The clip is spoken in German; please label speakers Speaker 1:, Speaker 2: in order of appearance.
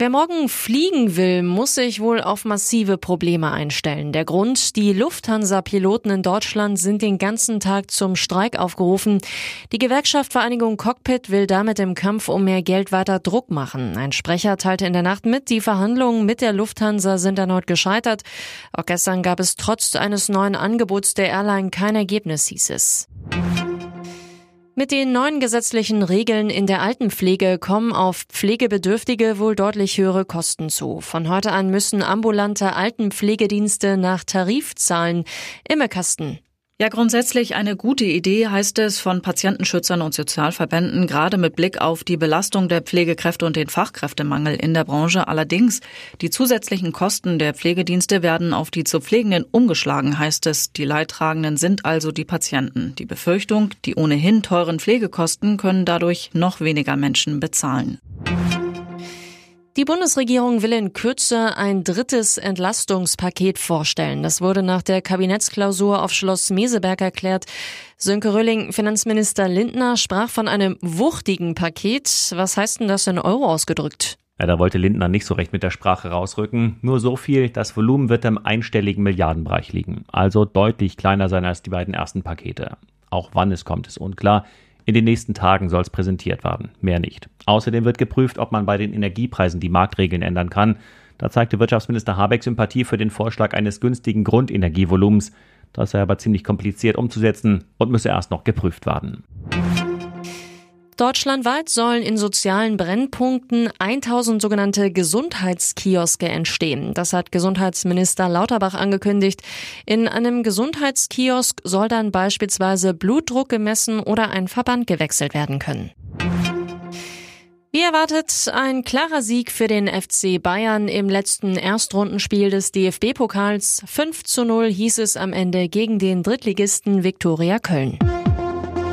Speaker 1: Wer morgen fliegen will, muss sich wohl auf massive Probleme einstellen. Der Grund, die Lufthansa-Piloten in Deutschland sind den ganzen Tag zum Streik aufgerufen. Die Gewerkschaft Vereinigung Cockpit will damit im Kampf um mehr Geld weiter Druck machen. Ein Sprecher teilte in der Nacht mit, die Verhandlungen mit der Lufthansa sind erneut gescheitert. Auch gestern gab es trotz eines neuen Angebots der Airline kein Ergebnis, hieß es. Mit den neuen gesetzlichen Regeln in der Altenpflege kommen auf Pflegebedürftige wohl deutlich höhere Kosten zu. Von heute an müssen ambulante Altenpflegedienste nach Tarif zahlen. Kasten.
Speaker 2: Ja, grundsätzlich eine gute Idee, heißt es von Patientenschützern und Sozialverbänden, gerade mit Blick auf die Belastung der Pflegekräfte und den Fachkräftemangel in der Branche. Allerdings, die zusätzlichen Kosten der Pflegedienste werden auf die zu Pflegenden umgeschlagen, heißt es. Die Leidtragenden sind also die Patienten. Die Befürchtung, die ohnehin teuren Pflegekosten können dadurch noch weniger Menschen bezahlen.
Speaker 1: Die Bundesregierung will in Kürze ein drittes Entlastungspaket vorstellen. Das wurde nach der Kabinettsklausur auf Schloss Meseberg erklärt. Sönke Röhling, Finanzminister Lindner, sprach von einem wuchtigen Paket. Was heißt denn das in Euro ausgedrückt?
Speaker 3: Ja, da wollte Lindner nicht so recht mit der Sprache rausrücken. Nur so viel, das Volumen wird im einstelligen Milliardenbereich liegen. Also deutlich kleiner sein als die beiden ersten Pakete. Auch wann es kommt, ist unklar. In den nächsten Tagen soll es präsentiert werden, mehr nicht. Außerdem wird geprüft, ob man bei den Energiepreisen die Marktregeln ändern kann. Da zeigte Wirtschaftsminister Habeck Sympathie für den Vorschlag eines günstigen Grundenergievolumens. Das sei aber ziemlich kompliziert umzusetzen und müsse erst noch geprüft werden.
Speaker 1: Deutschlandweit sollen in sozialen Brennpunkten 1000 sogenannte Gesundheitskioske entstehen. Das hat Gesundheitsminister Lauterbach angekündigt. In einem Gesundheitskiosk soll dann beispielsweise Blutdruck gemessen oder ein Verband gewechselt werden können. Wie erwartet ein klarer Sieg für den FC Bayern im letzten Erstrundenspiel des DFB-Pokals. 5 zu 0 hieß es am Ende gegen den Drittligisten Viktoria Köln.